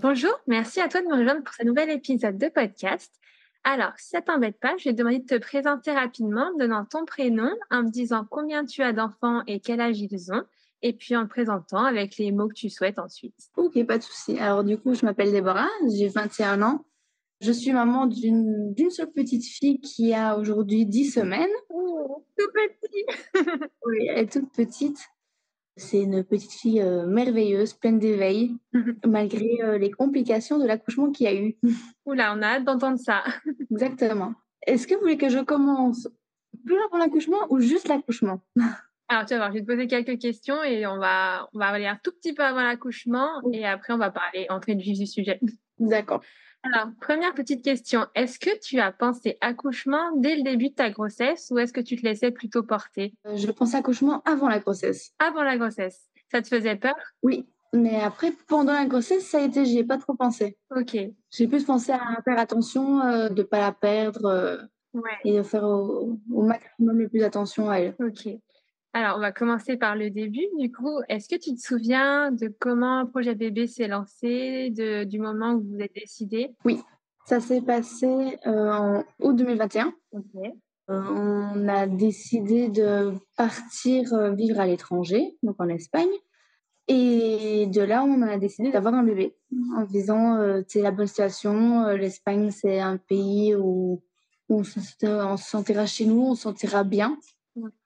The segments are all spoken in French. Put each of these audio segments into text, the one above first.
Bonjour, merci à toi de me rejoindre pour ce nouvel épisode de podcast. Alors, si ça t'embête pas, je vais te demander de te présenter rapidement, en donnant ton prénom, en me disant combien tu as d'enfants et quel âge ils ont, et puis en te présentant avec les mots que tu souhaites ensuite. Ok, pas de souci. Alors du coup, je m'appelle Déborah, j'ai 21 ans. Je suis maman d'une seule petite fille qui a aujourd'hui 10 semaines. Oh, tout petit Oui, elle est toute petite. C'est une petite fille euh, merveilleuse, pleine d'éveil, malgré euh, les complications de l'accouchement qu'il y a eu. Oula, on a hâte d'entendre ça. Exactement. Est-ce que vous voulez que je commence plus avant l'accouchement ou juste l'accouchement? Alors, tu vas voir, je vais te poser quelques questions et on va, on va aller un tout petit peu avant l'accouchement et après, on va parler, entrer du vif du sujet. D'accord. Alors, première petite question. Est-ce que tu as pensé accouchement dès le début de ta grossesse ou est-ce que tu te laissais plutôt porter? Euh, Je pensais accouchement avant la grossesse. Avant la grossesse. Ça te faisait peur? Oui. Mais après, pendant la grossesse, ça a été, j'y ai pas trop pensé. Ok. J'ai plus pensé à faire attention, euh, de pas la perdre euh, Ouais. et de faire au, au maximum le plus attention à elle. Ok. Alors, on va commencer par le début. Du coup, est-ce que tu te souviens de comment Projet Bébé s'est lancé, de, du moment où vous êtes décidé? Ça s'est passé euh, en août 2021. Ok. Euh, on a décidé de partir euh, vivre à l'étranger, donc en Espagne. Et de là, on a décidé d'avoir un bébé en disant, c'est la bonne situation. L'Espagne, c'est un pays où, on se sentira chez nous, on se sentira bien.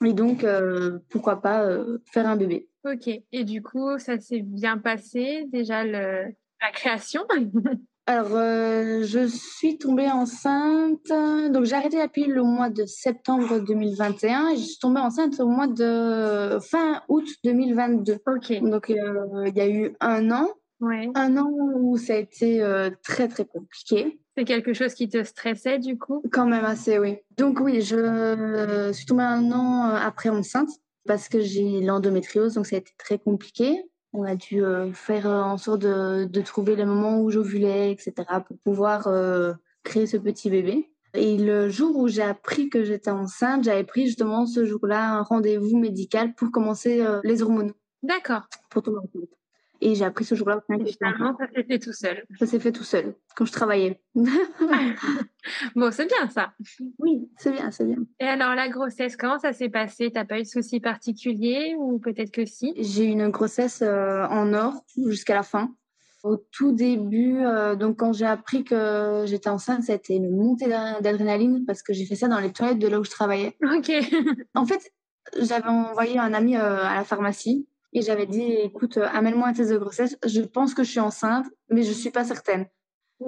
Et donc, euh, pourquoi pas euh, faire un bébé. Ok. Et du coup, ça s'est bien passé, déjà le, la création? Alors, euh, je suis tombée enceinte. Donc, j'ai arrêté la pilule au mois de septembre 2021 et je suis tombée enceinte au mois de fin août 2022. Ok. Donc, il y a eu un an, Ouais. un an où ça a été euh, très, très compliqué. C'est quelque chose qui te stressait, du coup? Quand même assez, oui. Donc, oui, je euh, suis tombée un an euh, après enceinte parce que j'ai l'endométriose, donc ça a été très compliqué. On a dû euh, faire en sorte de, de trouver le moment où j'ovulais, etc., pour pouvoir créer ce petit bébé. Et le jour où j'ai appris que j'étais enceinte, j'avais pris justement ce jour-là un rendez-vous médical pour commencer les hormones, D'accord. pour tomber enceinte. Et j'ai appris ce jour-là. au Et finalement, ça s'est fait tout seul. Ça s'est fait tout seul, quand je travaillais. Bon, c'est bien ça. oui, c'est bien, c'est bien. Et alors, la grossesse, comment ça s'est passé? T'as pas eu de soucis particuliers ou peut-être que si? J'ai eu une grossesse euh, en or jusqu'à la fin. Au tout début, euh, donc quand j'ai appris que j'étais enceinte, ça a été une montée d'ad- d'adrénaline parce que j'ai fait ça dans les toilettes de là où je travaillais. Ok. En fait, j'avais envoyé un ami euh, à la pharmacie et j'avais dit, écoute, euh, amène-moi un test de grossesse. Je pense que je suis enceinte, mais je suis pas certaine.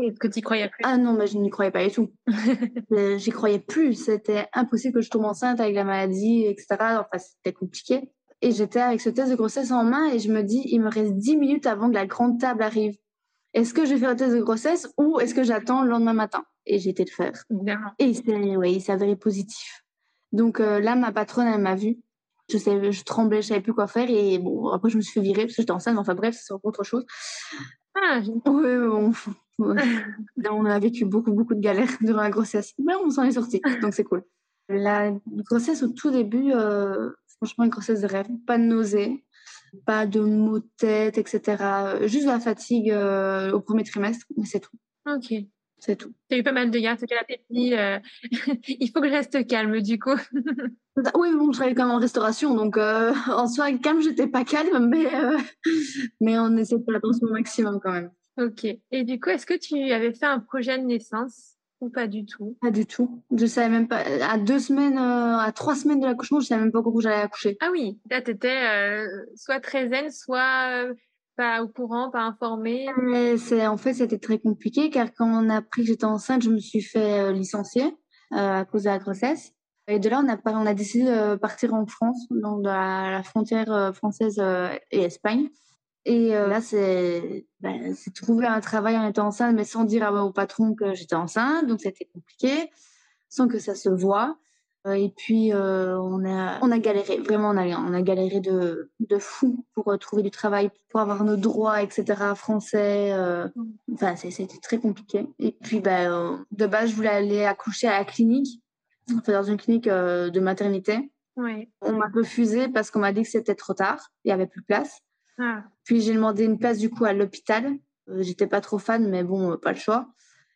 Est-ce que tu croyais plus Ah non, mais je n'y croyais pas du tout. J'y croyais plus. C'était impossible que je tombe enceinte avec la maladie, etc. Enfin, c'était compliqué. Et j'étais avec ce test de grossesse en main et je me dis, il me reste 10 minutes avant que la grande table arrive. Est-ce que je vais faire le test de grossesse ou est-ce que j'attends le lendemain matin? Et j'ai été le faire. Et il s'est ouais, il s'est avéré positif. Donc euh, là, ma patronne, elle m'a vue. Je, savais, je tremblais, je savais plus quoi faire. Et bon, après, je me suis fait virer parce que j'étais enceinte. mais Enfin bref, c'est encore autre chose. Ah, Oui, bon. on a vécu beaucoup, beaucoup de galères durant la grossesse. Mais on s'en est sorti, donc c'est cool. La grossesse au tout début, euh, franchement, une grossesse de rêve. Pas de nausées, pas de maux de tête, etc. Juste la fatigue euh, au premier trimestre, mais c'est tout. ok. C'est tout. T'as eu pas mal de gars, ce qu'elle a dit, euh, il faut que je reste calme, du coup. Oui, mais bon, je travaillais quand même en restauration, donc euh, en soi, calme, j'étais pas calme, mais, euh, mais on essaie de faire attention au maximum quand même. Ok. Et du coup, est-ce que tu avais fait un projet de naissance ou pas du tout? Pas du tout. Je savais même pas. À deux semaines, euh, à trois semaines de l'accouchement, je savais même pas où j'allais accoucher. Ah oui, là, t'étais euh, soit très zen, soit euh, pas au courant, pas informée. C'est en fait c'était très compliqué car quand on a appris que j'étais enceinte, je me suis fait euh, licencier euh, à cause de la grossesse. Et de là, on a on a décidé de partir en France, donc de la, frontière euh, française et Espagne. Et là, c'est ben, trouver un travail en étant enceinte, mais sans dire au patron que j'étais enceinte. Donc, c'était compliqué, sans que ça se voit. Et puis, on, a, on a galéré, vraiment, on a, on a galéré de, de fou pour trouver du travail, pour avoir nos droits, etc., français. Enfin, c'était très compliqué. Et puis, ben, de base, je voulais aller accoucher à la clinique, enfin, dans une clinique de maternité. Ouais. On m'a refusé parce qu'on m'a dit que c'était trop tard, il n'y avait plus de place. Ah. Puis j'ai demandé une place du coup à l'hôpital. J'étais pas trop fan, mais bon, pas le choix.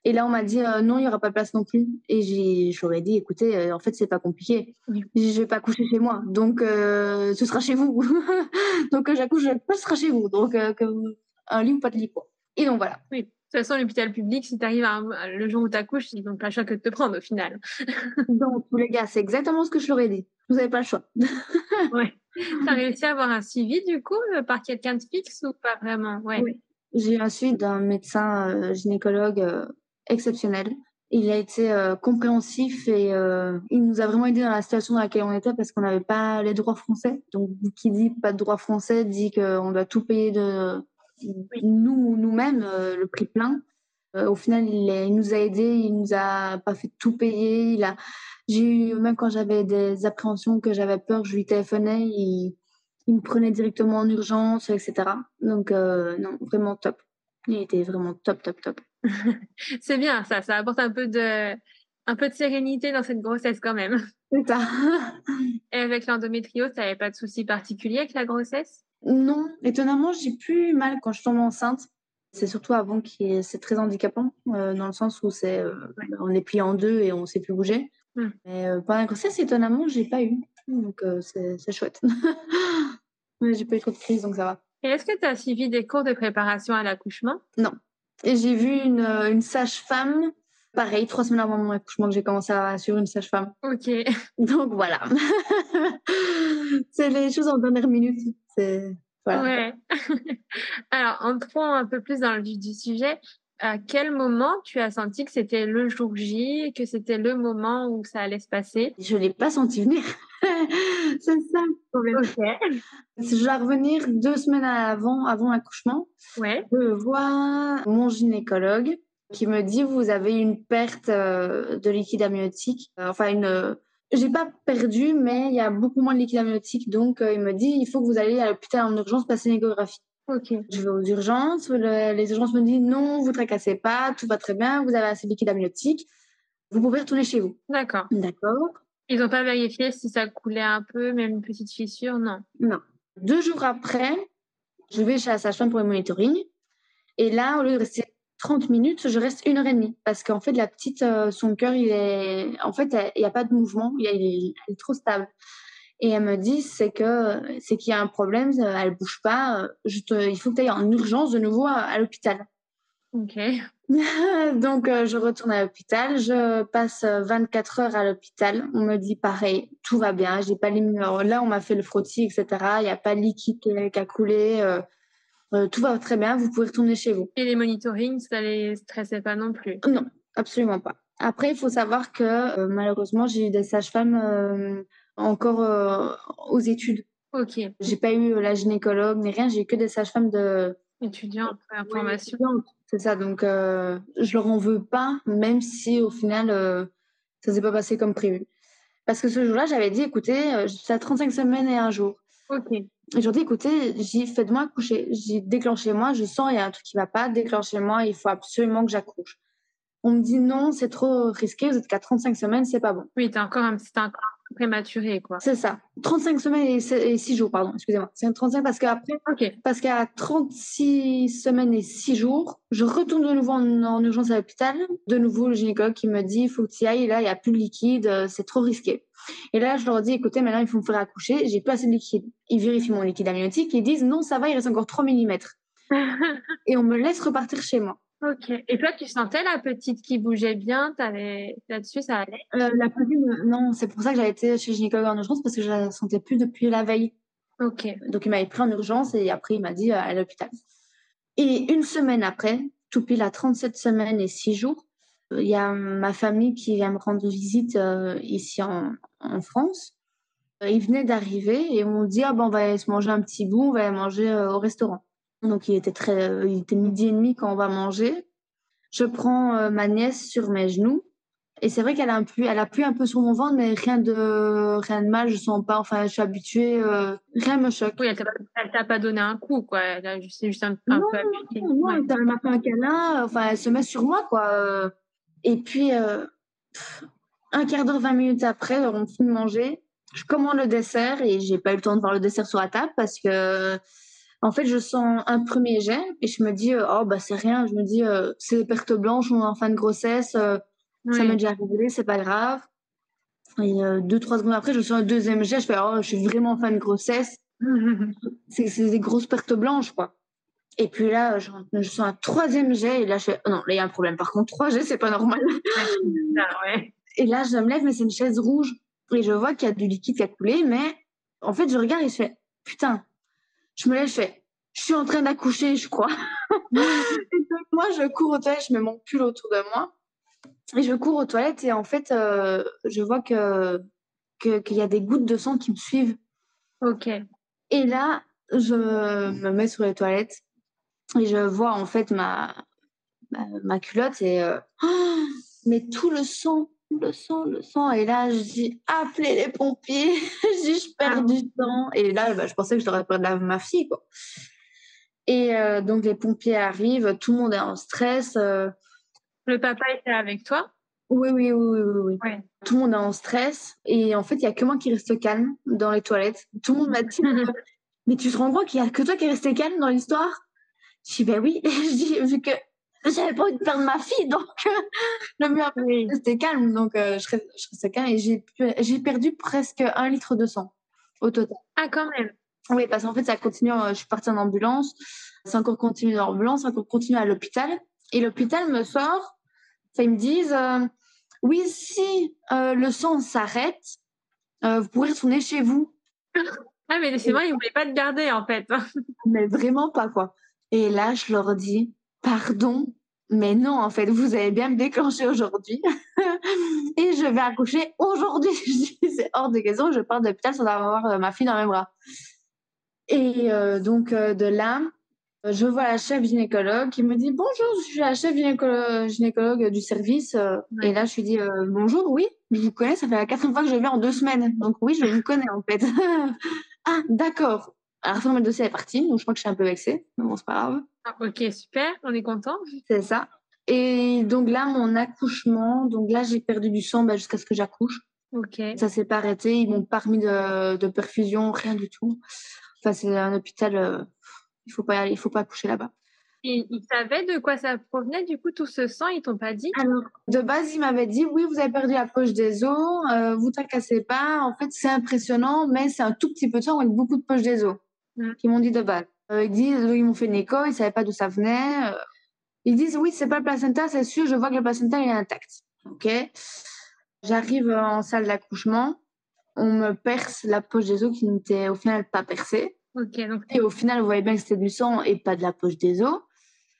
Et là, on m'a dit euh, non, il n'y aura pas de place non plus. Et j'aurais dit, écoutez, euh, en fait, c'est pas compliqué. Je Je vais pas coucher chez moi, donc euh, ce sera chez vous. donc j'accouche, ce sera chez vous. Donc un lit ou pas de lit, quoi. Et donc voilà. Oui. De toute façon, l'hôpital public, si tu arrives le jour où tu accouches, ils n'ont pas le choix que de te prendre au final. donc, les gars, c'est exactement ce que je leur ai dit. Vous n'avez pas le choix. ouais. Tu as réussi à avoir un suivi, du coup, par quelqu'un de fixe ou pas vraiment? Ouais. Oui. J'ai eu un suivi d'un médecin gynécologue exceptionnel. Il a été euh, compréhensif et euh, il nous a vraiment aidé dans la situation dans laquelle on était parce qu'on n'avait pas les droits français. Donc, qui dit pas de droits français dit qu'on doit tout payer de nous nous-mêmes, euh, le prix plein. au final, il, nous a aidés, il nous a pas fait tout payer. Il a, j'ai eu même quand j'avais des appréhensions, que j'avais peur, je lui téléphonais, il, il me prenait directement en urgence, etc. Donc, non, vraiment top. Il était vraiment top, top, top. c'est bien ça, ça apporte un peu de, un peu de sérénité dans cette grossesse quand même. C'est ça. Et avec l'endométriose, tu n'avais pas de soucis particuliers avec la grossesse? Non, étonnamment, j'ai plus mal quand je tombe enceinte. C'est surtout avant que c'est très handicapant, euh, dans le sens où c'est, euh, on est plié en deux et on ne sait plus bouger. Hum. Mais euh, pendant la grossesse, étonnamment, j'ai pas eu. Donc c'est chouette. Mais j'ai pas eu trop de crise, donc ça va. Et est-ce que tu as suivi des cours de préparation à l'accouchement? Non. Et j'ai vu une, euh, une sage-femme, pareil, trois semaines avant mon accouchement, que j'ai commencé à suivre une sage-femme. Ok. Donc voilà. c'est les choses en dernière minute. C'est. Voilà. Ouais. Alors, entrons un peu plus dans le vif du sujet. À quel moment tu as senti que c'était le jour J, que c'était le moment où ça allait se passer? Je ne l'ai pas senti venir. c'est ça le problème. Je dois revenir deux semaines avant, avant l'accouchement. Ouais. Je vois mon gynécologue qui me dit vous avez une perte euh, de liquide amniotique. Euh, enfin, une. Euh, j'ai pas perdu, mais il y a beaucoup moins de liquide amniotique. Donc, il me dit il faut que vous alliez à l'hôpital en urgence passer une échographie. Ok. Je vais aux urgences. les urgences me disent non, vous tracassez pas, tout va très bien, vous avez assez de liquide amniotique. Vous pouvez retourner chez vous. D'accord. D'accord. Ils n'ont pas vérifié si ça coulait un peu, même une petite fissure, non? Non. Deux jours après, je vais chez la sage-femme pour le monitoring. Et là, au lieu de rester 30 minutes, je reste une heure et demie. Parce qu'en fait, la petite, euh, son cœur, il est. En fait, il n'y a pas de mouvement, il est, trop stable. Et elle me dit, c'est que c'est qu'il y a un problème, elle bouge pas. Je il faut que tu ailles en urgence de nouveau à l'hôpital. Ok. Donc, euh, je retourne à l'hôpital. Je passe 24 heures à l'hôpital. On me dit pareil, tout va bien. J'ai pas les Là, on m'a fait le frottis, etc. Il n'y a pas de liquide qui a coulé. Euh, euh, tout va très bien. Vous pouvez retourner chez vous. Et les monitorings, ça les stressait pas non plus? Non, absolument pas. Après, il faut savoir que malheureusement, j'ai eu des sages-femmes encore aux études. Ok. J'ai pas eu la gynécologue ni rien. J'ai eu que des sages-femmes de étudiants en formation. C'est ça, donc euh, je leur en veux pas, même si au final, euh, ça s'est pas passé comme prévu. Parce que ce jour-là, j'avais dit, écoutez, euh, j'ai à 35 semaines et un jour. Ok. Et j'ai dit, écoutez, j'ai faites-moi accoucher. J'ai déclenché moi, je sens il y a un truc qui va pas, déclenchez moi, il faut absolument que j'accouche. On me dit non, c'est trop risqué, vous êtes qu'à 35 semaines, c'est pas bon. Oui, t'es encore un, encore prématuré, quoi. C'est ça. 35 semaines et 6 jours, pardon, excusez-moi. C'est 35 parce qu'après, Ok. parce qu'à 36 semaines et 6 jours, je retourne de nouveau en, urgence à l'hôpital. De nouveau, le gynécologue qui me dit, il faut que tu y ailles, là, il n'y a plus de liquide, euh, c'est trop risqué. Et là, je leur dis, écoutez, maintenant, il faut me faire accoucher, j'ai plus assez de liquide. Ils vérifient mon liquide amniotique, ils disent, non, ça va, il reste encore 3 mm. et on me laisse repartir chez moi. Ok. Et toi, tu sentais la petite qui bougeait bien? Là-dessus, ça allait? Euh, La petite, non. C'est pour ça que j'avais été chez gynécologue en urgence parce que je la sentais plus depuis la veille. Ok. Donc, il m'avait pris en urgence et après, il m'a dit euh, à l'hôpital. Et une semaine après, tout pile à 37 semaines et 6 jours, euh, il y a ma famille qui vient me rendre visite ici en, en France. Ils venaient d'arriver et on dit ah ben, on va aller se manger un petit bout, on va aller manger au restaurant. Donc il était très, il était midi et demi quand on va manger. Je prends ma nièce sur mes genoux et c'est vrai qu'elle a un peu, elle appuie un peu sur mon ventre, mais rien de, rien de mal, je sens pas. Enfin, je suis habituée, euh, rien me choque. Oui, elle t'a pas donné un coup, quoi. Elle a juste, juste un, un peu habituée. Non, elle m'a fait un câlin. Enfin, elle se met sur moi, quoi. Et puis, euh, un quart d'heure, 20 minutes après, on finit de manger. Je commande le dessert et j'ai pas eu le temps de voir le dessert sur la table parce que, en fait, je sens un premier jet et je me dis, oh, bah, c'est rien. Je me dis, c'est des pertes blanches, on est en fin de grossesse ça m'est déjà arrivé, c'est pas grave. Et euh, deux, trois secondes après, je suis un deuxième jet, je fais, oh, je suis vraiment en fin de grossesse. c'est des grosses pertes blanches, quoi. Et puis là, je, je sens un troisième jet, et là, je fais, oh non, là, il y a un problème. Par contre, trois jets, c'est pas normal. Et là, je me lève, mais c'est une chaise rouge. Et je vois qu'il y a du liquide qui a coulé, mais en fait, je regarde et je fais, putain, je me lève, je fais, je suis en train d'accoucher, je crois. et donc, moi, je cours au toilettes, je mets mon pull autour de moi. Et je cours aux toilettes et en fait, euh, je vois que qu'il y a des gouttes de sang qui me suivent. Ok. Et là, je me mets sur les toilettes et je vois en fait ma ma, culotte et euh, mais tout le sang, le sang, le sang. Et là, je dis appelez les pompiers. je dis je perds du temps. Et là, bah, je pensais que je devrais perdre ma fille quoi. Et euh, donc les pompiers arrivent, tout le monde est en stress. Le papa était avec toi? Oui, oui, oui, oui, oui. Tout le monde est en stress. Et en fait, il n'y a que moi qui reste calme dans les toilettes. Tout le monde m'a dit Mais tu te rends compte qu'il n'y a que toi qui est resté calme dans l'histoire? Je dis Ben oui. je dis Vu que j'avais pas envie de perdre ma fille, donc le mieux après, rester calme. Donc euh, je, restais calme et j'ai perdu presque un litre de sang au total. Ah, quand même Oui, parce qu'en fait, ça continue. Euh, je suis partie en ambulance. C'est encore continué en ambulance, c'est encore continué à l'hôpital. Et l'hôpital me sort ils me disent euh, oui, si le sang s'arrête, vous pourrez retourner chez vous. Ah, mais c'est vrai, ils ne voulaient pas te garder en fait. mais vraiment pas quoi. Et là, je leur dis pardon, mais non, en fait, vous avez bien me déclenché aujourd'hui et je vais accoucher aujourd'hui. c'est hors de question, je pars de l'hôpital sans avoir ma fille dans mes bras. Et donc, de là, euh, je vois la chef gynécologue qui me dit bonjour, je suis la chef gynécologue, du service. Euh, et là, je lui dis euh, bonjour, oui, je vous connais, ça fait la quatrième fois que je viens en deux semaines. Donc oui, je vous connais en fait. ah, d'accord. Alors, le dossier est parti, donc je crois que je suis un peu vexée, mais bon, c'est pas grave. Ah, ok, super, on est content. C'est ça. Et donc là, mon accouchement, donc là, j'ai perdu du sang bah, jusqu'à ce que j'accouche. Ok. Ça s'est pas arrêté, ils m'ont pas remis de, de perfusion, rien du tout. Enfin, c'est un hôpital il faut pas il faut pas coucher là-bas. Et ils savaient de quoi ça provenait, du coup, tout ce sang, ils t'ont pas dit? Alors, de base, ils m'avaient dit, oui, vous avez perdu la poche des os, euh, vous tracassez pas. En fait, c'est impressionnant, mais c'est un tout petit peu de sang avec beaucoup de poches des os. Mm. Ils m'ont dit de base. Euh, ils disent, ils m'ont fait une écho, ils savaient pas d'où ça venait. Euh. ils disent, oui, c'est pas le placenta, c'est sûr, je vois que le placenta est intact. Ok. J'arrive en salle d'accouchement, on me perce la poche des os qui n'était au final pas percée. Et au final, vous voyez bien que c'était du sang et pas de la poche des os.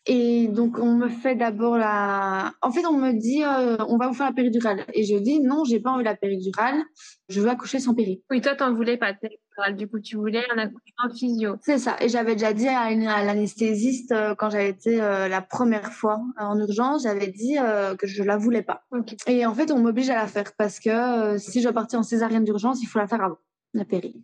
Et donc, on me fait d'abord la. En fait, on me dit, euh, on va vous faire la péridurale. Et je dis, non, j'ai pas envie de la péridurale. Je veux accoucher sans péri. Oui, toi, t'en voulais pas de péridurale. Du coup, tu voulais un accouchement physio. C'est ça. Et j'avais déjà dit à, l'anesthésiste, euh, quand j'avais été euh, la première fois en urgence, j'avais dit que je la voulais pas. Et en fait, on m'oblige à la faire parce que si je partais en césarienne d'urgence, il faut la faire avant.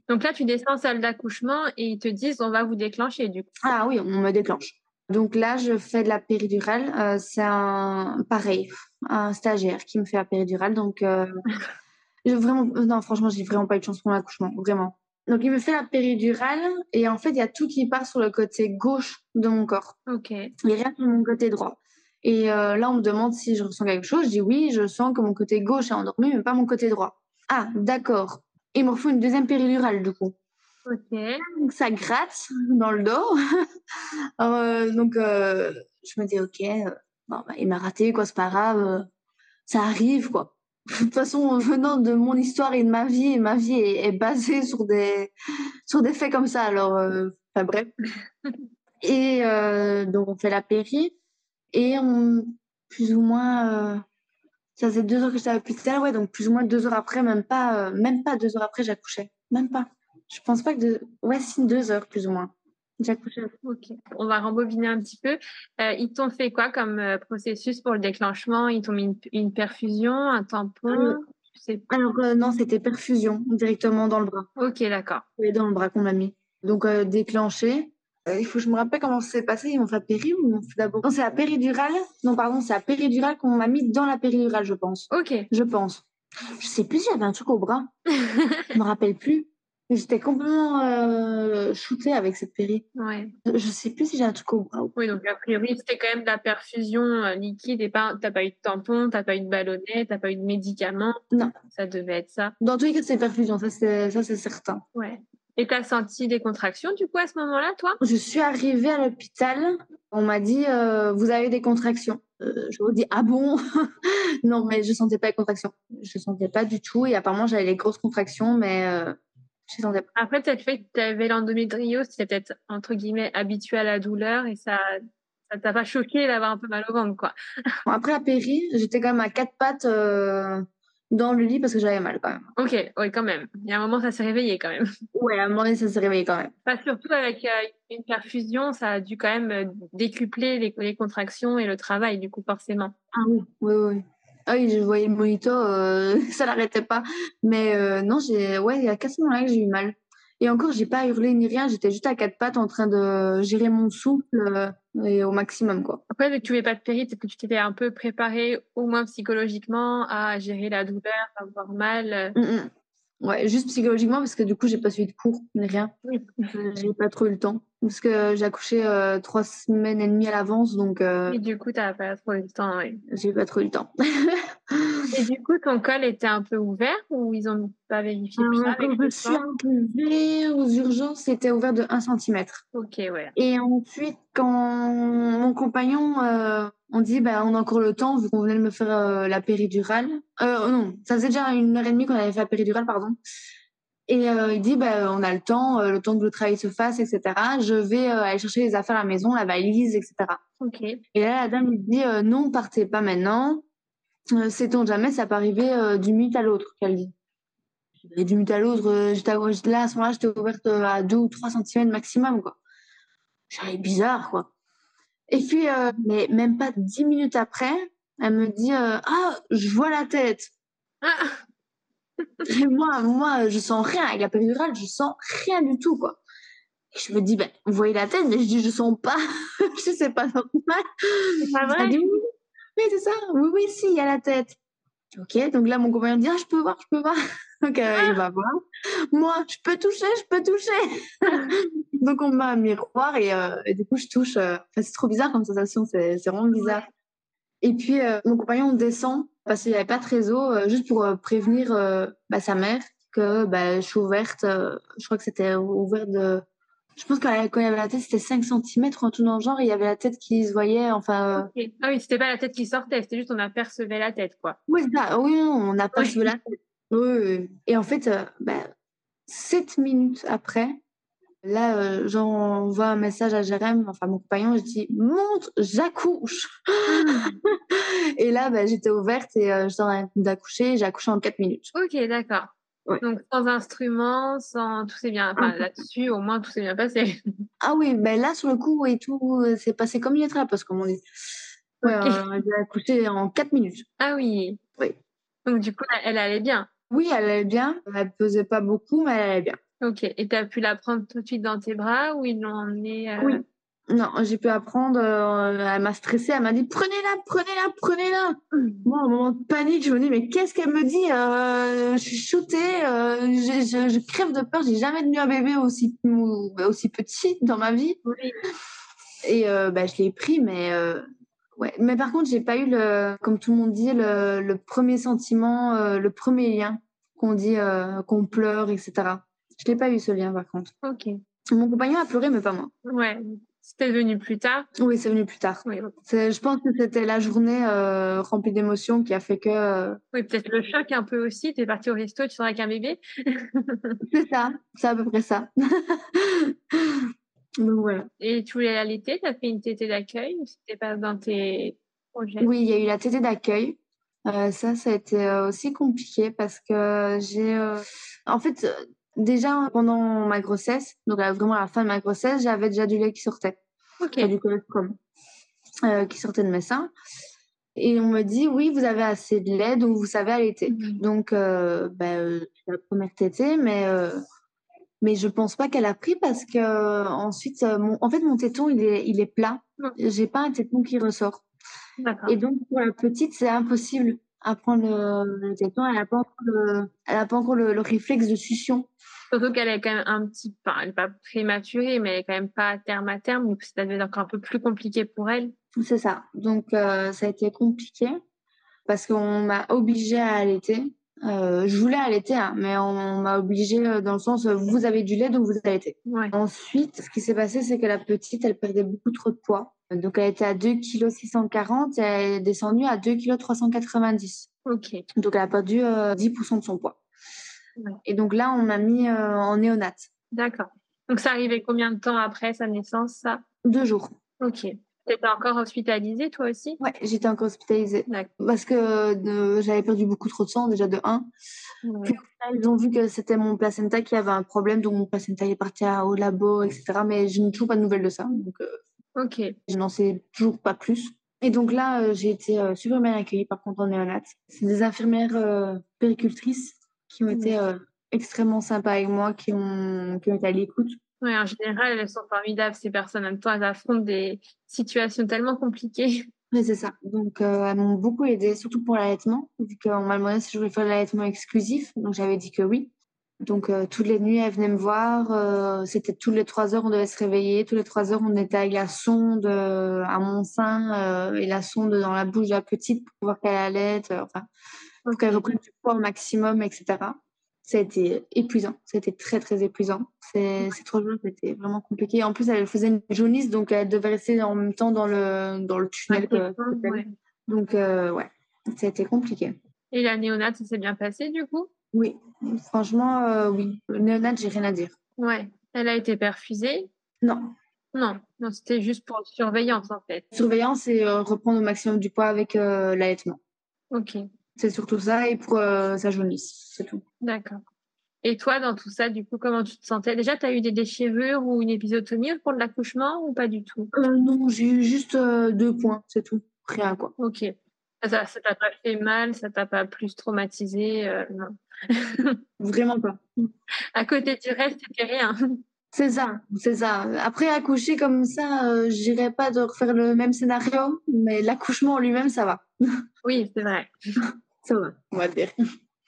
Donc là, tu descends en salle d'accouchement et ils te disent on va vous déclencher du coup. Ah oui, on me déclenche. Donc là, je fais de la péridurale. Euh, c'est un pareil, un stagiaire qui me fait la péridurale. Donc euh, vraiment, non, franchement, j'ai vraiment pas eu de chance pour l'accouchement, vraiment. Donc il me fait la péridurale et en fait, il y a tout qui part sur le côté gauche de mon corps. Ok. Et rien sur mon côté droit. Et euh, là, on me demande si je ressens quelque chose. Je dis oui, je sens que mon côté gauche est endormi, mais pas mon côté droit. Ah, d'accord il me faut une deuxième péridurale, du coup. Ok. Donc, ça gratte dans le dos. Euh, donc, euh, je me dis, ok, euh, bon, bah, il m'a raté, quoi, c'est pas grave. ça arrive, quoi. De toute façon, venant de mon histoire et de ma vie, ma vie est, basée sur des, sur des faits comme ça. Alors, enfin, bref. Et donc, on fait la péri. Et on, plus ou moins ça faisait deux heures que j'étais à l'hôpital, ouais, donc plus ou moins deux heures après, même pas, euh, même pas deux heures après, j'accouchais. Même pas. Je pense pas que de. Ouais, si, deux heures, plus ou moins. J'ai accouché. Ok. On va rembobiner un petit peu. Euh, ils t'ont fait quoi comme euh, processus pour le déclenchement? Ils t'ont mis une, une, perfusion, un tampon? Euh, sais... Alors non, c'était perfusion directement dans le bras. Ok, d'accord. Oui, dans le bras qu'on m'a mis. Donc déclenché. il faut que je me rappelle comment ça s'est passé. Ils m'ont fait péri ou d'abord? Non, c'est la péridurale. Non, pardon, c'est la péridurale qu'on m'a mis dans la péridurale, je pense. Ok. Je pense. Je sais plus j'avais un truc au bras. je me rappelle plus. J'étais complètement euh, shootée avec cette péri. Ouais. Je sais plus si j'ai un truc au bras. Oui, donc a priori, c'était quand même de la perfusion euh, liquide et pas, t'as pas eu de tampon, t'as pas eu de ballonnet, t'as pas eu de médicaments. Non. Ça devait être ça. Dans tous les cas, c'est perfusion, ça c'est, ça c'est certain. Ouais. Et t'as senti des contractions du coup à ce moment-là, toi? Je suis arrivée à l'hôpital. On m'a dit euh, vous avez des contractions. Euh, je me dis ah bon? Non, mais je sentais pas les contractions. Je sentais pas du tout. Et apparemment j'avais les grosses contractions, mais euh. Après, peut-être fait que tu avais l'endométriose, c'était peut-être entre guillemets habitué à la douleur et ça. Ça t'a pas choqué d'avoir un peu mal au ventre, quoi. Bon, après la péri, j'étais quand même à quatre pattes dans le lit parce que j'avais mal quand même. Ok, oui, quand même. Il y a un moment, ça s'est réveillé quand même. Ouais, à un moment donné, ça s'est réveillé quand même. Pas surtout avec euh, une perfusion, ça a dû quand même euh, décupler les, les, contractions et le travail, du coup, forcément. Ah oui, oui, oui. Ah oui, je voyais le monitor, euh, ça n'arrêtait pas. Mais euh, non, j'ai, ouais, il y a qu'à ce moment-là que j'ai eu mal. Et encore, j'ai pas hurlé ni rien, j'étais juste à quatre pattes en train de gérer mon souffle euh, et au maximum, quoi. Après, vu que tu n'avais pas de péri, peut-être que tu t'étais un peu préparé, au moins psychologiquement, à gérer la douleur, à avoir mal. Mm -mm. Ouais, juste psychologiquement, parce que du coup, j'ai pas suivi de cours, ni rien. J'ai pas trop eu le temps. Parce que j'ai accouché euh, trois semaines et demie à l'avance, donc. Euh... Et du coup, t'as pas trop eu le temps, oui. J'ai pas trop eu le temps. et du coup, ton col était un peu ouvert ou ils ont pas vérifié Alors, ça avec le suis temps arrivée aux urgences, c'était ouvert de 1 cm. Ok, ouais. Et ensuite, quand mon compagnon, euh, on dit, bah, on a encore le temps, vu qu'on venait de me faire euh, la péridurale. Euh, non, ça faisait déjà une heure et demie qu'on avait fait la péridurale, pardon. Et euh, il dit, bah, on a le temps, euh, le temps que le travail se fasse, etc. Je vais euh, aller chercher les affaires à la maison, la valise, etc. Ok. Et là, la dame me dit, non, partez pas maintenant. Sait-on jamais, ça peut arriver du minute à l'autre, qu'elle dit. Et du minute à l'autre, là, à ce moment-là, j'étais ouverte à 2 ou 3 cm maximum, quoi. J'avais bizarre, quoi. Et puis, mais même pas 10 minutes après, elle me dit, ah, je vois la tête. Ah, Moi, moi, je sens rien. Avec la péridurale, je sens rien du tout, quoi. Et je me dis, ben, vous voyez la tête, mais je dis, je sens pas. je sais, c'est pas normal. c'est pas vrai dit, oui, oui, c'est ça. Oui, oui, si, il y a la tête. Ok, donc là, mon compagnon dit, ah, je peux voir, je peux voir. Donc, euh, il va voir. Moi, je peux toucher, je peux toucher. donc, on m'a un miroir et, euh, et du coup, je touche. euh, enfin, c'est trop bizarre comme sensation, c'est c'est vraiment bizarre. Et puis, mon compagnon descend parce qu'il n'y avait pas de réseau, euh, juste pour euh, prévenir euh, bah, sa mère que bah, je suis ouverte. je crois que c'était ouvert de. Je pense que quand il y avait la tête, c'était 5 cm en tout dans le genre. Et il y avait la tête qui se voyait. Enfin, euh, Ok. Ah oui, c'était pas la tête qui sortait, c'était juste on apercevait la tête, quoi. oui, ça. oui, on n'a pas Ouais. suivi la tête. Oui, oui, oui. Et en fait, bah, 7 minutes après, là, euh, j'envoie un message à Jérém, enfin mon compagnon, je dis monte, j'accouche. et là, bah, j'étais ouverte et euh, je train d'accoucher. J'ai accouché en 4 minutes. Ok, d'accord. Ouais. Donc sans instrument, sans tout s'est bien. Enfin, Ah. là-dessus, au moins tout s'est bien passé. Ah oui, ben là, sur le coup, et tout, euh, c'est passé comme à la poste, comme on dit. Ouais, euh, j'ai accouché en 4 minutes. Ah oui. Oui. Donc du coup, elle allait bien. Oui, elle allait bien. Elle pesait pas beaucoup, mais elle allait bien. Ok. Et t'as pu la prendre tout de suite dans tes bras ou ils l'ont emmenée euh, Oui. Non, j'ai pu apprendre. euh, elle m'a stressée. Elle m'a dit prenez-la, prenez-la, prenez-la. Moi, au moment de panique, je me dis mais qu'est-ce qu'elle me dit Euh, Je suis shootée. euh, je, je, je crève de peur. J'ai jamais tenu un bébé aussi ou- aussi petit dans ma vie. Oui. Et bah, je l'ai pris, mais ouais. Mais par contre, j'ai pas eu le, comme tout le monde dit, le, le premier sentiment, le premier lien qu'on dit qu'on pleure, etc. Je l'ai pas eu ce lien par contre. Ok. Mon compagnon a pleuré, mais pas moi. Ouais. C'était venu plus tard. Oui, c'est venu plus tard. Oui. Je pense que c'était la journée euh, remplie d'émotions qui a fait que euh, Oui, peut-être le choc un peu aussi. T'es parti au resto, tu sors avec un bébé. c'est ça, c'est à peu près ça. Donc voilà. Et tu voulais l'allaiter, t'as fait une tétée d'accueil ou c'était pas dans tes projets? Oui, il y a eu la tétée d'accueil. Euh, ça, ça a été aussi compliqué parce que j'ai, en fait, Déjà, pendant ma grossesse, donc vraiment à la fin de ma grossesse, j'avais déjà du lait qui sortait. Ok. du colostrum euh, qui sortait de mes seins. Et on me dit, oui, vous avez assez de lait, donc vous savez allaiter. Mhm. Donc, euh, ben, euh, la première tétée, mais, euh, mais je pense pas qu'elle a pris parce que euh, ensuite, euh, mon, en fait, mon téton, il est, il est plat. Mhm. J'ai pas un téton qui ressort. Et donc, pour la petite, c'est impossible à prendre le, le téton. Elle a pas encore le, elle a pas encore le, le réflexe de succion. Surtout qu'elle est quand même un petit, enfin, elle n'est pas prématurée, mais elle est quand même pas à terme à terme, donc ça devait être encore un peu plus compliqué pour elle. C'est ça. Donc, euh, ça a été compliqué parce qu'on m'a obligée à allaiter. Euh, je voulais allaiter, hein, mais on, on m'a obligée euh, dans le sens euh, vous avez du lait, donc vous allaitez. Ouais. Ensuite, ce qui s'est passé, c'est que la petite, elle perdait beaucoup trop de poids. Donc, elle était à 2 kg 640 et elle est descendue à 2 kg 390. Ok. Donc, elle a perdu euh, 10% de son poids. Ouais. Et donc là, on m'a mis euh, en néonat. D'accord. Donc ça arrivait combien de temps après sa naissance, ça? Deux jours. Ok. T'étais encore hospitalisée, toi aussi? Ouais, j'étais encore hospitalisée. Parce que j'avais perdu beaucoup trop de sang, déjà de 1. Ouais. Puis, Ils ont vu que c'était mon placenta qui avait un problème, donc mon placenta est parti au labo, etc. Mais je n'ai toujours pas de nouvelles de ça, donc euh, Ok. je n'en sais toujours pas plus. Et donc là, euh, j'ai été euh, super bien accueillie par contre en néonat. C'est des infirmières péricultrices qui ont été extrêmement sympas avec moi, qui ont, qui ont été à l'écoute. Ouais, en général, elles sont formidables, ces personnes. En même temps, elles affrontent des situations tellement compliquées. Oui, c'est ça. Donc, euh, elles m'ont beaucoup aidée, surtout pour l'allaitement, vu qu'on m'a demandé si je voulais faire l'allaitement exclusif. Donc, j'avais dit que oui. Donc, euh, toutes les nuits, elles venaient me voir. euh, C'était toutes les trois heures, on devait se réveiller. Toutes les trois heures, on était avec la sonde à mon sein et la sonde dans la bouche de la petite pour voir qu'elle allait, enfin, pour qu'elle reprenne du poids au maximum, etc. Ça a été épuisant. C'était très, très épuisant. Ces, ces trois jours, c'était vraiment compliqué. En plus, elle faisait une jaunisse, donc elle devait rester en même temps dans le, dans le tunnel. que- Ouais. donc, euh, ouais, ça a été compliqué. Et la néonate, ça s'est bien passé, du coup? Oui, franchement, euh, oui. Le néonat, j'ai rien à dire. Ouais. Elle a été perfusée? Non. Non, non, c'était juste pour surveillance, en fait. Surveillance et euh, reprendre au maximum du poids avec euh, l'allaitement. Ok, C'est surtout ça et pour euh, sa jaunisse, c'est tout. d'accord. Et toi, dans tout ça, du coup, comment tu te sentais? Déjà, tu as eu des déchirures ou une épisotomie au cours de l'accouchement ou pas du tout? Euh, non, j'ai eu juste euh, deux points, c'est tout. Rien, quoi. Ok. Ça ça t'a pas fait mal, ça t'a pas plus traumatisé euh, Non? Vraiment pas. À côté du reste, c'était rien. C'est ça, c'est ça. Après, accoucher comme ça, euh, je dirais pas de refaire le même scénario, mais l'accouchement en lui-même, ça va. Oui, c'est vrai. Ça va, on va dire.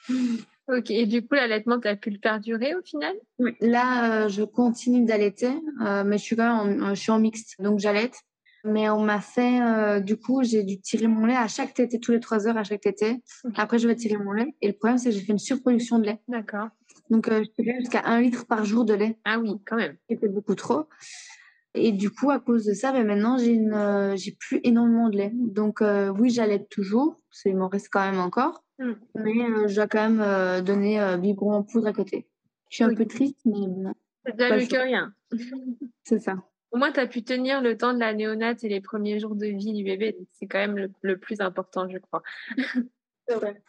Ok. Et du coup, l'allaitement, tu as pu le perdurer au final? Oui. Là, euh, je continue d'allaiter, euh, mais je suis quand même en, je suis en mixte, donc j'allaite. Mais on m'a fait, euh, du coup, j'ai dû tirer mon lait à chaque tétée, tous les trois heures à chaque tétée. Ok. Après, je vais tirer mon lait. Et le problème, c'est que j'ai fait une surproduction de lait. D'accord. Donc, euh, je tirais jusqu'à un litre par jour de lait. Ah oui, quand même. C'était beaucoup trop. Et du coup, à cause de ça, ben maintenant, j'ai une, euh, j'ai plus énormément de lait. Donc, euh, oui, j'allaite toujours. Il m'en reste quand même encore. Mm. Mais euh, je dois quand même donner biberon en poudre à côté. Je suis un peu triste, mais bon, C'est déjà mieux que rien. c'est ça. Au moins, tu as pu tenir le temps de la néonate et les premiers jours de vie du bébé. C'est quand même le, le plus important, je crois. C'est vrai.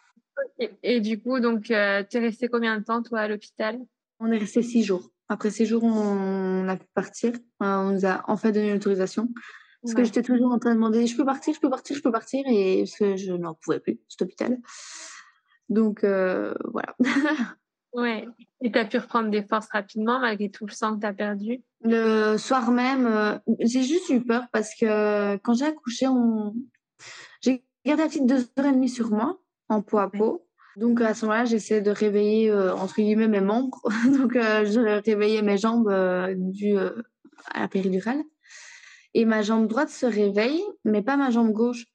Et, et du coup, donc, tu es resté combien de temps, toi, à l'hôpital? On est resté six jours. Après six jours, on a pu partir. On nous a enfin donné l'autorisation. Parce que j'étais toujours en train de demander je peux partir, je peux partir, je peux partir. Et parce que je n'en pouvais plus, cet hôpital. Donc, euh, voilà. Ouais. Et tu as pu reprendre des forces rapidement malgré tout le sang que tu as perdu? Le soir même, euh, j'ai juste eu peur parce que quand j'ai accouché, on... j'ai gardé la petite deux heures et demie sur moi, en peau à peau. Donc à ce moment-là, j'essayais de réveiller, euh, entre guillemets, mes membres. Donc euh, je réveillais mes jambes euh, dues euh, à la péridurale. Et ma jambe droite se réveille, mais pas ma jambe gauche.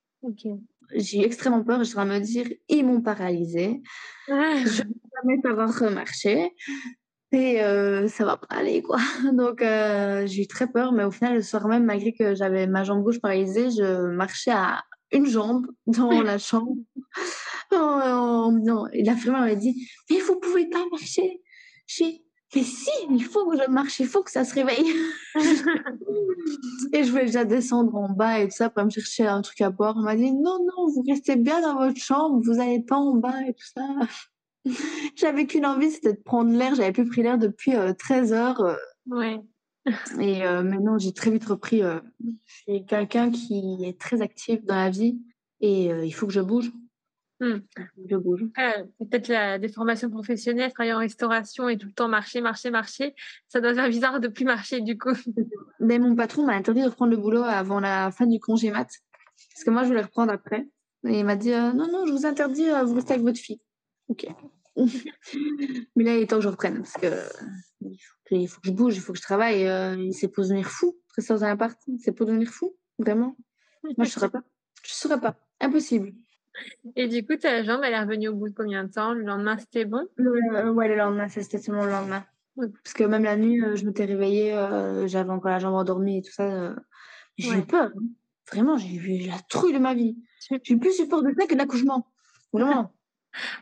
J'ai eu extrêmement peur. Je à me dire, ils m'ont paralysée. Ah, Je vais jamais savoir remarcher. Et ça va pas aller, quoi. Donc, j'ai eu très peur. Mais au final, le soir même, malgré que j'avais ma jambe gauche paralysée, je marchais à une jambe dans la chambre. Oh, oh, non. Et l'infirmière m'a dit, mais vous pouvez pas marcher. J'ai mais si, il faut que je marche, il faut que ça se réveille. et je voulais déjà descendre en bas et tout ça pour me chercher un truc à boire. On m'a dit, non, non, vous restez bien dans votre chambre, vous n'allez pas en bas et tout ça. J'avais qu'une envie, c'était de prendre l'air. J'avais plus pris l'air depuis 13 heures. Ouais. Et maintenant, j'ai très vite repris. je suis quelqu'un qui est très actif dans la vie et il faut que je bouge. Hmm. Je bouge. Peut-être la déformation professionnelle, travailler en restauration et tout le temps marcher, marcher, marcher. Ça doit faire bizarre de plus marcher du coup. Mais mon patron m'a interdit de reprendre le boulot avant la fin du congé mat. Parce que moi, je voulais reprendre après. Et il m'a dit non, non, je vous interdis, vous restez avec votre fille. Ok. Mais là, il est temps que je reprenne parce que il faut que, je bouge, il faut que je travaille. Euh, c'est pour devenir fou. Rester dans un appart, c'est pour devenir fou. Vraiment. Moi, je ne saurais pas. Je ne saurais pas. Impossible. Et du coup, ta jambe, elle est revenue au bout de combien de temps? Le lendemain, c'était bon? Le, Ouais, le lendemain, c'était seulement le lendemain. Parce que même la nuit, euh, je m'étais réveillée, euh, j'avais encore la jambe endormie et tout ça. j'ai eu peur. Hein. Vraiment, j'ai eu la trouille de ma vie. J'ai plus eu peur de ça que l'accouchement. Vraiment.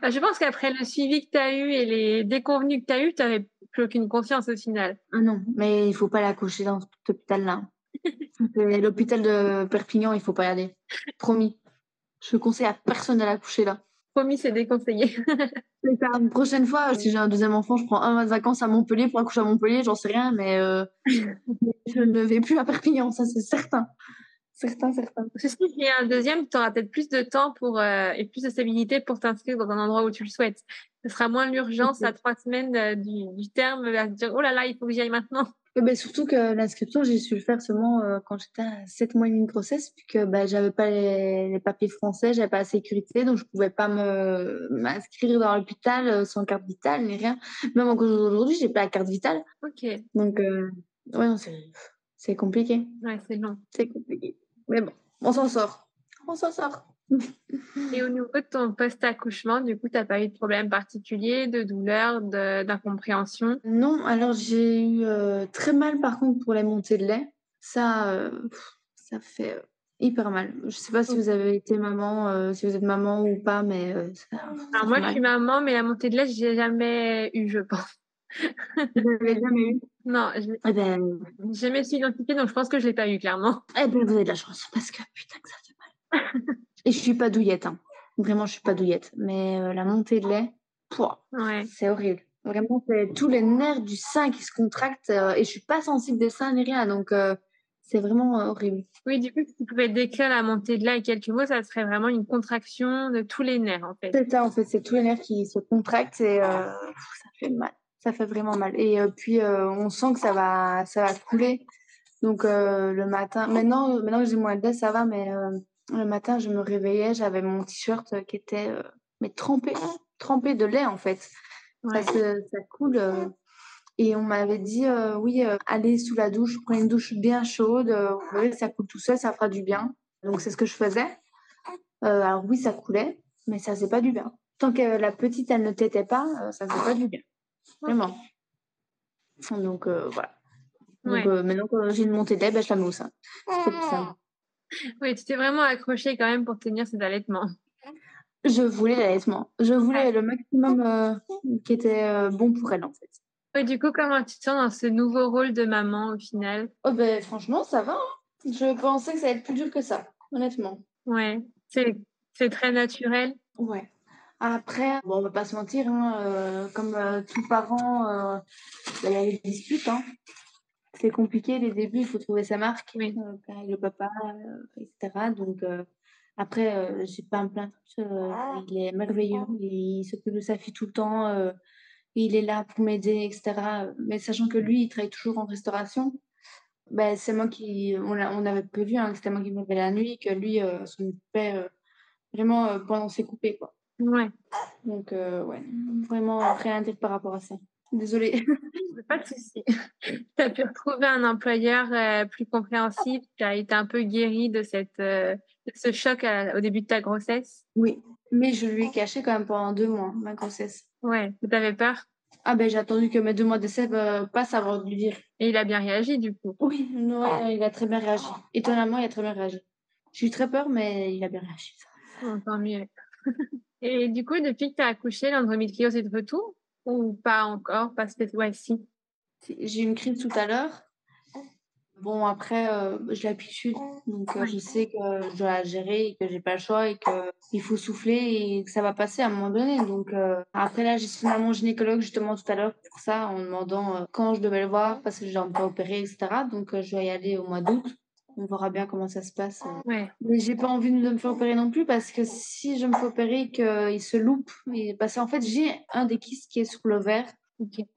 Bah, je pense qu'après le suivi que tu as eu et les déconvenus que tu as eu, tu n'avais plus aucune confiance au final. Ah non, mais il faut pas l'accoucher dans cet hôpital-là. L'hôpital de Perpignan, il faut pas y aller. Promis. Je conseille à personne d'aller accoucher là. Promis, c'est déconseillé. Une prochaine fois, si j'ai un deuxième enfant, je prends un mois de vacances à Montpellier pour accoucher à Montpellier, j'en sais rien, mais euh, je ne vais plus à Perpignan, ça c'est certain. Certains, certains. Ceci, a un deuxième, tu auras peut-être plus de temps pour, euh, et plus de stabilité pour t'inscrire dans un endroit où tu le souhaites. Ce sera moins l'urgence à trois semaines euh, du, terme à se dire oh là là, il faut que j'y aille maintenant. Ben, surtout que l'inscription, j'ai su le faire seulement euh, quand j'étais à 7 mois et demi de grossesse, puisque ben, j'avais pas les, papiers français, j'avais pas la sécurité, donc je pouvais pas me m'inscrire dans l'hôpital sans carte vitale ni rien. Même encore aujourd'hui, j'ai pas la carte vitale. Ok. Donc, ouais, c'est compliqué. Ouais, c'est long. C'est compliqué. Mais bon, on s'en sort. On s'en sort. Et au niveau de ton post-accouchement, du coup, tu n'as pas eu de problème particulier, de douleur, d'incompréhension? Non, alors j'ai eu euh, très mal par contre pour les montées de lait. Ça, euh, ça fait euh, hyper mal. Je ne sais pas si vous avez été maman, si vous êtes maman ou pas, mais. alors moi, je suis maman, mais la montée de lait, je n'ai jamais eu, je pense. Vous n'avez jamais eu Non, je eh ben... jamais suis identifiée, donc je pense que je ne l'ai pas eu, clairement. Eh ben, vous avez de la chance, parce que putain que ça fait mal. Et je suis pas douillette, hein. Vraiment, je suis pas douillette. Mais euh, la montée de lait, ouais. c'est horrible. Vraiment, c'est tous les nerfs du sein qui se contractent euh, et je suis pas sensible des seins ni rien, donc euh, c'est vraiment horrible. Oui, du coup, si tu pouvais décrire la montée de lait avec quelques mots, ça serait vraiment une contraction de tous les nerfs, en fait. C'est ça, en fait, c'est tous les nerfs qui se contractent et ça fait mal ça fait vraiment mal. Et euh, puis, euh, on sent que ça va, ça va couler. Donc, euh, le matin, maintenant, maintenant que j'ai moins de lait, ça va, mais le matin, je me réveillais, j'avais mon t-shirt qui était mais trempé, trempé de lait, en fait. Parce que ça coule. et on m'avait dit, oui, allez sous la douche, prenez une douche bien chaude, vous ça coule tout seul, ça fera du bien. Donc, c'est ce que je faisais. alors, oui, ça coulait, mais ça faisait pas du bien. Tant que la petite, elle ne t'était pas, ça faisait pas du bien. Vraiment. Donc euh, voilà. Donc euh, maintenant, quand j'ai une montée d'air, ben, je la mets au sein. ça. Oui, tu t'es vraiment accroché quand même pour tenir cet allaitement. Je voulais l'allaitement. Je voulais le maximum euh, qui était bon pour elle en fait. Oui, du coup, comment tu te sens dans ce nouveau rôle de maman au final? Oh, ben, Franchement, ça va. Hein. Je pensais que ça allait être plus dur que ça, honnêtement. Ouais, c'est très naturel? Ouais. Après, bon, on va pas se mentir, hein, euh, comme euh, tous parents, euh, bah, il y a des disputes. Hein. C'est compliqué les débuts, il faut trouver sa marque avec le papa, etc. Donc après, j'ai pas à me plaindre. il est merveilleux, il, s'occupe de sa fille tout le temps, il est là pour m'aider, etc. Mais sachant que lui, il travaille toujours en restauration, ben, c'est moi qui, on, on avait prévu hein, que c'était moi qui me la nuit, que lui son père vraiment pendant ses coupés, quoi. Ouais. Donc, euh, ouais, vraiment dire par rapport à ça. Désolée. Pas de souci. tu as pu retrouver un employeur euh, plus compréhensif, qui a été un peu guéri de, cette, euh, ce choc au début de ta grossesse? Oui, mais je lui ai caché quand même pendant deux mois, ma grossesse. Ouais, tu avais peur? Ah ben j'ai attendu que mes deux mois d'essai passent avant de lui dire. Et il a bien réagi du coup? Oui, non, il a très bien réagi. Étonnamment, il a très bien réagi. J'ai eu très peur, mais il a bien réagi. Oh, tant mieux. Et du coup, depuis que tu as accouché, l'endométriose est de retour ou pas encore Parce que, ouais, si. J'ai eu une crise tout à l'heure. Bon, après, euh, j'ai l'habitude, donc euh, je sais que je dois la gérer et que j'ai pas le choix et qu'il faut souffler et que ça va passer à un moment donné. Donc, euh, après, là, j'ai à mon gynécologue justement tout à l'heure pour ça, en demandant quand je devais le voir parce que j'ai envie de opérer, etc. Donc, je vais y aller au mois d'août. On verra bien comment ça se passe. Ouais. Mais j'ai pas envie de me faire opérer non plus parce que si je me fais opérer qu'il se loupe, et, parce qu'en fait, j'ai un des kystes qui est sur l'ovaire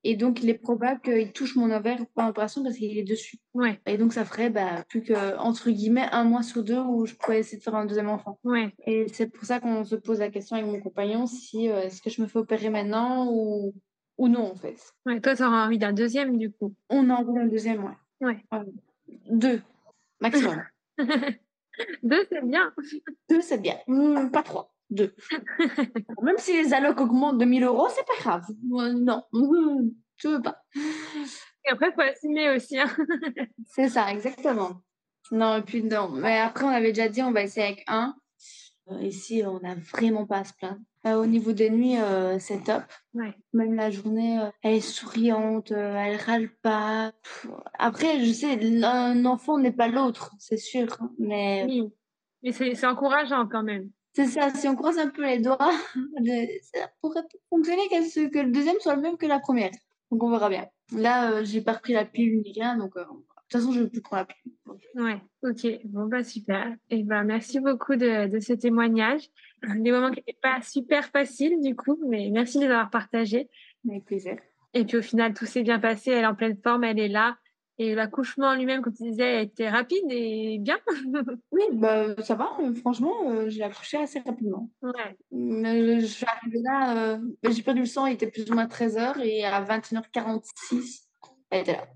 et donc, il est probable qu'il touche mon ovaire pendant l'opération parce qu'il est dessus. Ouais. Et donc, ça ferait bah, plus que, entre guillemets, un mois sur deux où je pourrais essayer de faire un deuxième enfant. Ouais. Et c'est pour ça qu'on se pose la question avec mon compagnon si euh, est-ce que je me fais opérer maintenant ou, ou non, en fait. Ouais, toi, tu auras envie d'un deuxième, du coup. On a envie d'un deuxième, ouais. Ouais. Euh, deux, maximum. deux, c'est bien. Deux, c'est bien. Mmh, pas trois. Deux. Même si les allocs augmentent de 1000 euros, c'est pas grave. Euh, non, je veux pas. Et après, il faut assumer aussi. Hein. c'est ça, exactement. Non, et puis non. Mais après, on avait déjà dit, on va essayer avec un. Euh, ici, on n'a vraiment pas à se plaindre. Euh, au niveau des nuits, euh, c'est top. Ouais. Même la journée, euh, elle est souriante, elle râle pas. Pff, Après, je sais, un enfant n'est pas l'autre, c'est sûr. hein, Mais Oui. Mais c'est c'est encourageant quand même. c'est ça, si on croise un peu les doigts, ça pourrait fonctionner que, ce- que le deuxième soit le même que la première. Donc on verra bien. Là, j'ai pas repris la pilule ni rien, donc toute façon, je ne vais plus Ouais, ok, bon bah super. Et ben merci beaucoup de, de ce témoignage. Des moments qui n'étaient pas super faciles du coup, mais merci de les avoir partagés. avec plaisir. Et puis au final, tout s'est bien passé, elle est en pleine forme, elle est là. Et l'accouchement en lui-même, comme tu disais, été rapide et bien. Oui, bah, ça va, euh, franchement, euh, j'ai accouché assez rapidement. Ouais, Euh, je suis arrivée là, euh, j'ai perdu le sang, il était plus ou moins 13h et à 21h46, elle était là.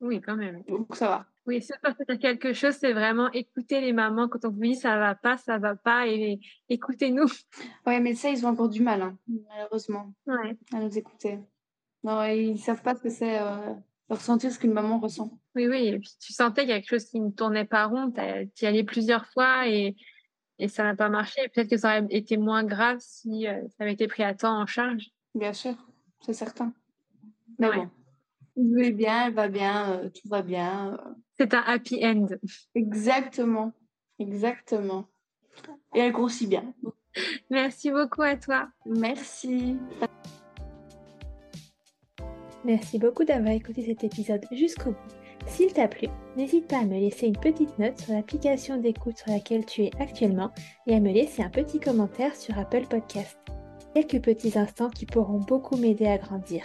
Oui, quand même. Donc ça va. Oui, si on peut faire quelque chose, c'est vraiment écouter les mamans quand on vous dit ça va pas, ça va pas, et écoutez-nous. Ouais, mais ça, ils ont encore du mal, hein, malheureusement, Ouais, à nous écouter. Non, ils savent pas ce que c'est euh, ressentir ce qu'une maman ressent. oui, oui. Et puis tu sentais qu'il y a quelque chose qui ne tournait pas rond. Tu y allais plusieurs fois et, et ça n'a pas marché. Peut-être que ça aurait été moins grave si euh, ça avait été pris à temps en charge. Bien sûr, c'est certain. Mais Ouais. bon, il va bien, elle va bien, euh, tout va bien. euh. C'est un happy end. Exactement, exactement. Et elle grossit bien. Merci beaucoup à toi. Merci. Merci beaucoup d'avoir écouté cet épisode jusqu'au bout. S'il t'a plu, n'hésite pas à me laisser une petite note sur l'application d'écoute sur laquelle tu es actuellement et à me laisser un petit commentaire sur Apple Podcast. Quelques petits instants qui pourront beaucoup m'aider à grandir.